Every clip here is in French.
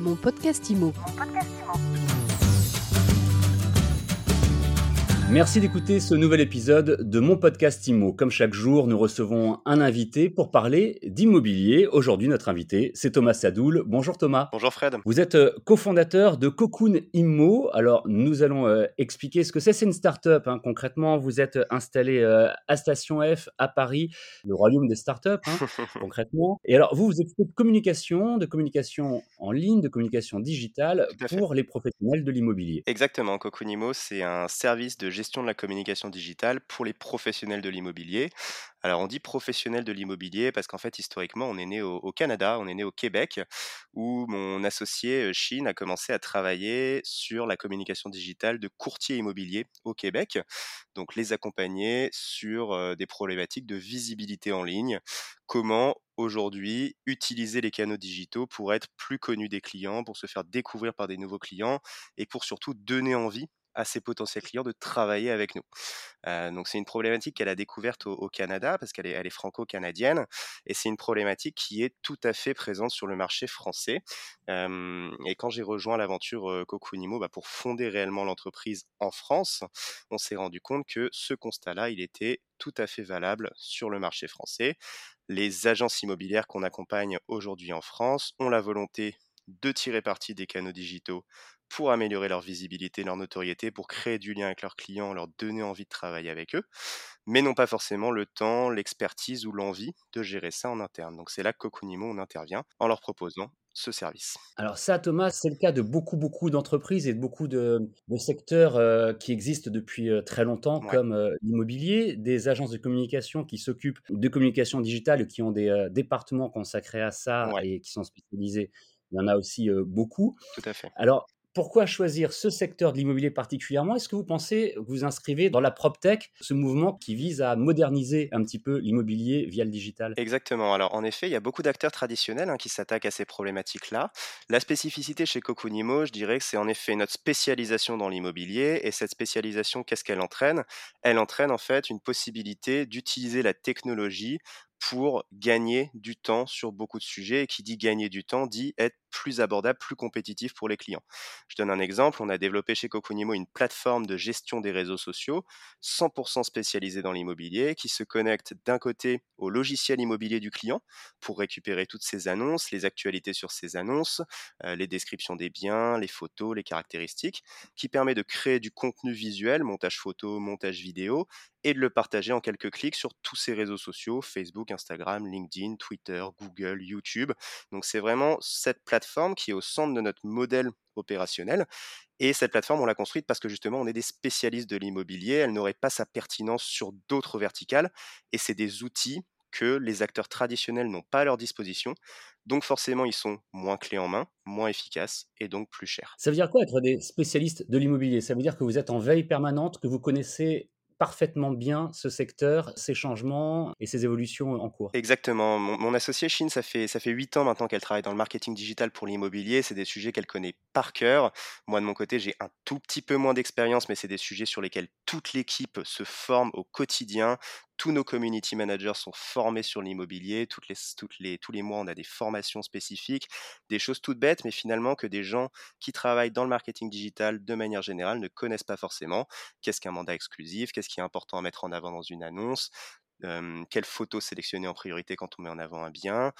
Mon podcast IMO. Merci d'écouter ce nouvel épisode de mon podcast IMO. Comme chaque jour, nous recevons un invité pour parler d'immobilier. Aujourd'hui, notre invité, c'est Thomas Sadoul. Bonjour Thomas. Bonjour Fred. Vous êtes euh, cofondateur de Cocoon Immo. Alors, nous allons euh, expliquer ce que c'est. C'est une start-up. hein. Concrètement, vous êtes installé euh, à Station F à Paris, le royaume des start-up, hein, concrètement. Et alors, vous, vous occupez de communication, de communication en ligne, de communication digitale pour les professionnels de l'immobilier. Exactement, Cocunimo, c'est un service de gestion de la communication digitale pour les professionnels de l'immobilier. Alors on dit professionnel de l'immobilier parce qu'en fait historiquement on est né au, au Canada, on est né au Québec, où mon associé euh, Chine a commencé à travailler sur la communication digitale de courtiers immobiliers au Québec, donc les accompagner sur euh, des problématiques de visibilité en ligne, comment aujourd'hui utiliser les canaux digitaux pour être plus connu des clients, pour se faire découvrir par des nouveaux clients et pour surtout donner envie à ses potentiels clients de travailler avec nous. Euh, donc c'est une problématique qu'elle a découverte au, Canada parce qu'elle est, franco-canadienne et c'est une problématique qui est tout à fait présente sur le marché français. Et quand j'ai rejoint l'aventure euh, Cocunimo bah, pour fonder réellement l'entreprise en France, on s'est rendu compte que ce constat-là, il était tout à fait valable sur le marché français. Les agences immobilières qu'on accompagne aujourd'hui en France ont la volonté de tirer parti des canaux digitaux pour améliorer leur visibilité, leur notoriété, pour créer du lien avec leurs clients, leur donner envie de travailler avec eux, mais n'ont pas forcément le temps, l'expertise ou l'envie de gérer ça en interne. Donc c'est là que Cocunimo on intervient en leur proposant ce service. Alors ça, Thomas, c'est le cas de beaucoup, beaucoup d'entreprises et de beaucoup de, de secteurs euh, qui existent depuis euh, très longtemps, Ouais. comme euh, l'immobilier, des agences de communication qui s'occupent de communication digitale, qui ont des départements consacrés à ça Ouais. et qui sont spécialisés. Il y en a aussi beaucoup. Tout à fait. Alors, pourquoi choisir ce secteur de l'immobilier particulièrement? Est-ce que vous pensez que vous inscrivez dans la PropTech, ce mouvement qui vise à moderniser un petit peu l'immobilier via le digital? Exactement. Alors, en effet, il y a beaucoup d'acteurs traditionnels hein, qui s'attaquent à ces problématiques-là. La spécificité chez Cocunimo, je dirais que c'est en effet notre spécialisation dans l'immobilier. Et cette spécialisation, qu'est-ce qu'elle entraîne? Elle entraîne en fait une possibilité d'utiliser la technologie pour gagner du temps sur beaucoup de sujets. Et qui dit gagner du temps dit être plus abordable, plus compétitif pour les clients. Je donne un exemple. On a développé chez Cocunimo une plateforme de gestion des réseaux sociaux 100% spécialisée dans l'immobilier qui se connecte d'un côté au logiciel immobilier du client pour récupérer toutes ces annonces, les actualités sur ces annonces, euh, les descriptions des biens, les photos, les caractéristiques, qui permet de créer du contenu visuel, montage photo, montage vidéo, et de le partager en quelques clics sur tous ces réseaux sociaux, Facebook, Instagram, LinkedIn, Twitter, Google, YouTube. Donc c'est vraiment cette plateforme qui est au centre de notre modèle opérationnel. Et cette plateforme, on l'a construite parce que justement, on est des spécialistes de l'immobilier. Elle n'aurait pas sa pertinence sur d'autres verticales. Et c'est des outils que les acteurs traditionnels n'ont pas à leur disposition. Donc forcément, ils sont moins clés en main, moins efficaces et donc plus chers. Ça veut dire quoi être des spécialistes de l'immobilier? Ça veut dire que vous êtes en veille permanente, que vous connaissez parfaitement bien ce secteur, ses changements et ses évolutions en cours. Exactement. Mon, mon associé Chine, ça fait ça fait huit ans maintenant qu'elle travaille dans le marketing digital pour l'immobilier. C'est des sujets qu'elle connaît par cœur. Moi, de mon côté, j'ai un tout petit peu moins d'expérience, mais c'est des sujets sur lesquels toute l'équipe se forme au quotidien. Tous nos community managers sont formés sur l'immobilier. Les, les, tous les mois, on a des formations spécifiques, des choses toutes bêtes, mais finalement que des gens qui travaillent dans le marketing digital de manière générale ne connaissent pas forcément. Qu'est-ce qu'un mandat exclusif? Qu'est-ce qui est important à mettre en avant dans une annonce? Euh, quelles photos sélectionner en priorité quand on met en avant un bien,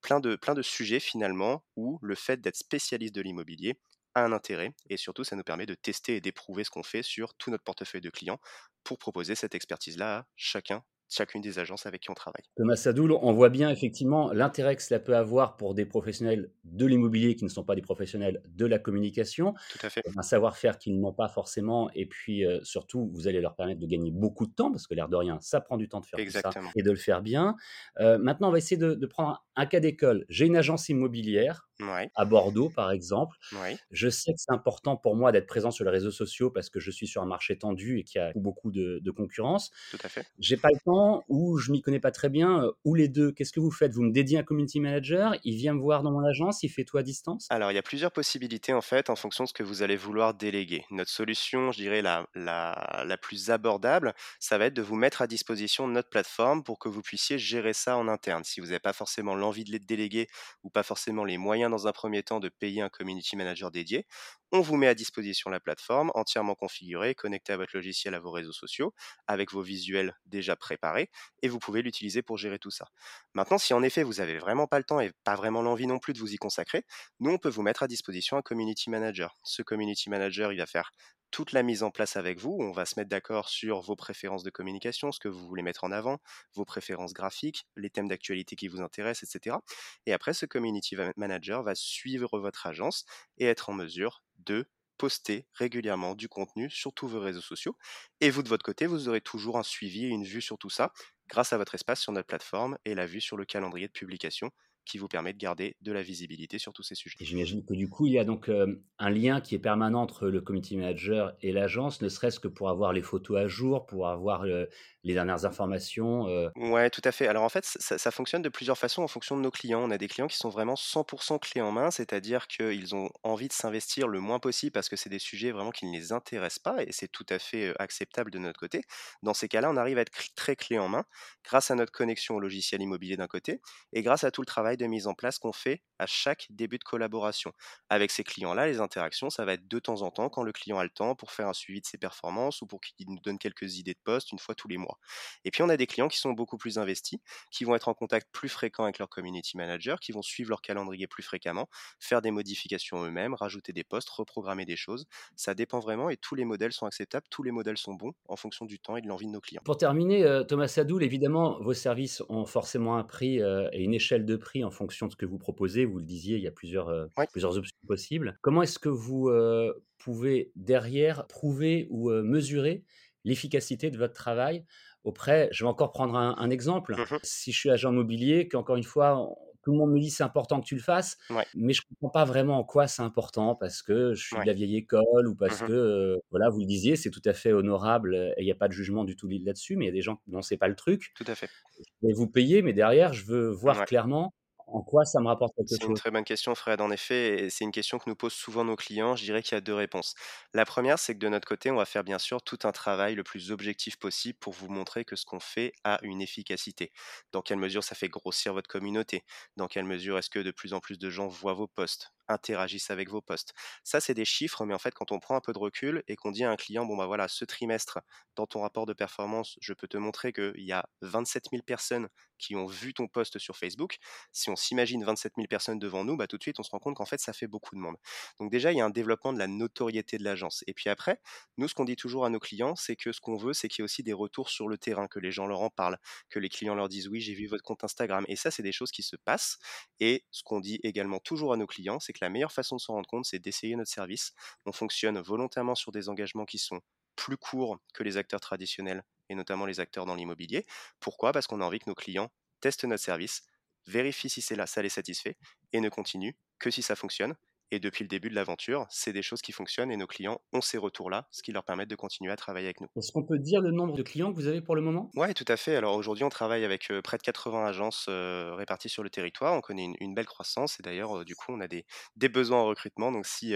plein, de, plein de sujets finalement où le fait d'être spécialiste de l'immobilier un intérêt et surtout ça nous permet de tester et d'éprouver ce qu'on fait sur tout notre portefeuille de clients pour proposer cette expertise-là à chacun, chacune des agences avec qui on travaille. Thomas Sadoul, on voit bien effectivement l'intérêt que cela peut avoir pour des professionnels de l'immobilier qui ne sont pas des professionnels de la communication, Tout à fait. un savoir-faire qu'ils n'ont pas forcément, et puis euh, surtout, vous allez leur permettre de gagner beaucoup de temps, parce que l'air de rien, ça prend du temps de faire tout ça et de le faire bien. Euh, maintenant, on va essayer de, de prendre un, un cas d'école. J'ai une agence immobilière Ouais, à Bordeaux, par exemple. ouais, Je sais que c'est important pour moi d'être présent sur les réseaux sociaux parce que je suis sur un marché tendu et qu'il y a beaucoup de, de concurrence. tout à fait. J'ai pas le temps ou je m'y connais pas très bien, ou les deux Qu'est-ce que vous faites? Vous me dédiez un community manager, il vient me voir dans mon agence, il fait tout à distance? Alors, il y a plusieurs possibilités en fait en fonction de ce que vous allez vouloir déléguer. Notre solution, je dirais la, la, la plus abordable, ça va être de vous mettre à disposition notre plateforme pour que vous puissiez gérer ça en interne. Si vous n'avez pas forcément l'envie de les déléguer ou pas forcément les moyens dans un premier temps de payer un community manager dédié, on vous met à disposition la plateforme entièrement configurée, connectée à votre logiciel, à vos réseaux sociaux, avec vos visuels déjà préparés, et vous pouvez l'utiliser pour gérer tout ça. Maintenant, si en effet vous n'avez vraiment pas le temps et pas vraiment l'envie non plus de vous y consacrer, nous on peut vous mettre à disposition un community manager. Ce community manager, il va faire toute la mise en place avec vous. On va se mettre d'accord sur vos préférences de communication, ce que vous voulez mettre en avant, vos préférences graphiques, les thèmes d'actualité qui vous intéressent, etc. Et après, ce community manager va suivre votre agence et être en mesure de poster régulièrement du contenu sur tous vos réseaux sociaux. Et vous, de votre côté, vous aurez toujours un suivi et une vue sur tout ça grâce à votre espace sur notre plateforme et la vue sur le calendrier de publication qui vous permet de garder de la visibilité sur tous ces sujets. J'imagine que du coup, il y a donc un lien qui est permanent entre le community manager et l'agence, ne serait-ce que pour avoir les photos à jour, pour avoir les dernières informations. Ouais, tout à fait. Alors en fait, ça, ça, fonctionne de plusieurs façons en fonction de nos clients. On a des clients qui sont vraiment 100% clés en main, c'est-à-dire qu'ils ont envie de s'investir le moins possible parce que c'est des sujets vraiment qui ne les intéressent pas et c'est tout à fait acceptable de notre côté. Dans ces cas-là, on arrive à être très clé en main grâce à notre connexion au logiciel immobilier d'un côté et grâce à tout le travail de mise en place qu'on fait à chaque début de collaboration. Avec ces clients-là, les interactions, ça va être de temps en temps quand le client a le temps pour faire un suivi de ses performances ou pour qu'il nous donne quelques idées de poste une fois tous les mois. Et puis on a des clients qui sont beaucoup plus investis, qui vont être en contact plus fréquent avec leur community manager, qui vont suivre leur calendrier plus fréquemment, faire des modifications eux-mêmes, rajouter des postes, reprogrammer des choses. Ça dépend vraiment et tous les modèles sont acceptables, tous les modèles sont bons en fonction du temps et de l'envie de nos clients. Pour terminer, euh, Thomas Sadoul, évidemment, vos services ont forcément un prix euh, et une échelle de prix en fonction de ce que vous proposez. Vous le disiez, il y a plusieurs, euh, plusieurs options possibles. Comment est-ce que vous euh, pouvez derrière prouver ou euh, mesurer l'efficacité de votre travail? Auprès, je vais encore prendre un, exemple, mmh si je suis agent immobilier, qu'encore une fois, tout le monde me dit c'est important que tu le fasses, mais je ne comprends pas vraiment en quoi c'est important parce que je suis de la vieille école ou parce mmh que, voilà, vous le disiez, c'est tout à fait honorable et il n'y a pas de jugement du tout là-dessus, mais il y a des gens dont c'est pas le truc. Tout à fait. Je vais vous payer, mais derrière, je veux voir clairement en quoi ça me rapporte quelque chose C'est une très bonne question, Fred. En effet, et c'est une question que nous posent souvent nos clients. Je dirais qu'il y a deux réponses. La première, c'est que de notre côté, on va faire bien sûr tout un travail le plus objectif possible pour vous montrer que ce qu'on fait a une efficacité. Dans quelle mesure ça fait grossir votre communauté? Dans quelle mesure est-ce que de plus en plus de gens voient vos posts? Interagissent avec vos posts. Ça, c'est des chiffres, mais en fait, quand on prend un peu de recul et qu'on dit à un client, bon, bah voilà, ce trimestre, dans ton rapport de performance, je peux te montrer qu'il y a 27 000 personnes qui ont vu ton post sur Facebook. Si on s'imagine 27 000 personnes devant nous, bah, tout de suite, on se rend compte qu'en fait, ça fait beaucoup de monde. Donc, déjà, il y a un développement de la notoriété de l'agence. Et puis après, nous, ce qu'on dit toujours à nos clients, c'est que ce qu'on veut, c'est qu'il y ait aussi des retours sur le terrain, que les gens leur en parlent, que les clients leur disent, oui, j'ai vu votre compte Instagram. Et ça, c'est des choses qui se passent. Et ce qu'on dit également toujours à nos clients, c'est la meilleure façon de s'en rendre compte, c'est d'essayer notre service. On fonctionne volontairement sur des engagements qui sont plus courts que les acteurs traditionnels, et notamment les acteurs dans l'immobilier. Pourquoi? Parce qu'on a envie que nos clients testent notre service, vérifient si c'est là, ça les satisfait, et ne continuent que si ça fonctionne. Et depuis le début de l'aventure, c'est des choses qui fonctionnent et nos clients ont ces retours-là, ce qui leur permet de continuer à travailler avec nous. Est-ce qu'on peut dire le nombre de clients que vous avez pour le moment? Oui, tout à fait. Alors aujourd'hui, on travaille avec près de 80 agences réparties sur le territoire. On connaît une, belle croissance et d'ailleurs, du coup, on a des, des, besoins en recrutement. Donc si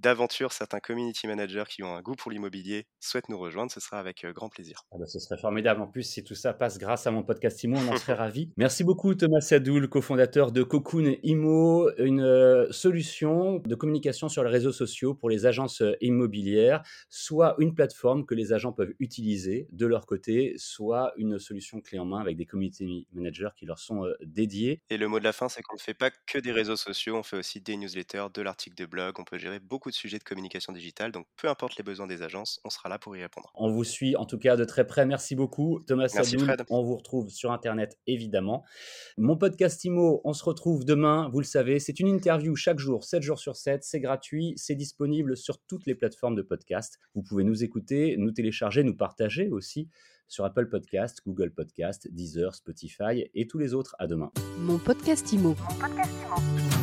d'aventure, certains community managers qui ont un goût pour l'immobilier souhaitent nous rejoindre, ce sera avec euh, grand plaisir. Ah bah, ce serait formidable. En plus, si tout ça passe grâce à mon podcast IMO, on en serait ravis. Merci beaucoup Thomas Sadoul, cofondateur de Cocoon IMO, une euh, solution de communication sur les réseaux sociaux pour les agences euh, immobilières, soit une plateforme que les agents peuvent utiliser de leur côté, soit une solution clé en main avec des community managers qui leur sont dédiés. Et le mot de la fin, c'est qu'on ne fait pas que des réseaux sociaux, on fait aussi des newsletters, de l'article de blog, on peut gérer beaucoup de sujets de communication digitale. Donc, peu importe les besoins des agences, on sera là pour y répondre. On vous suit en tout cas de très près. Merci beaucoup, Thomas Merci On vous retrouve sur Internet, évidemment. Mon podcast IMO, on se retrouve demain. Vous le savez, c'est une interview chaque jour, 7 jours sur 7. C'est gratuit. C'est disponible sur toutes les plateformes de podcast. Vous pouvez nous écouter, nous télécharger, nous partager aussi sur Apple Podcast, Google Podcast, Deezer, Spotify et tous les autres. À demain. Mon podcast IMO. Mon podcast IMO.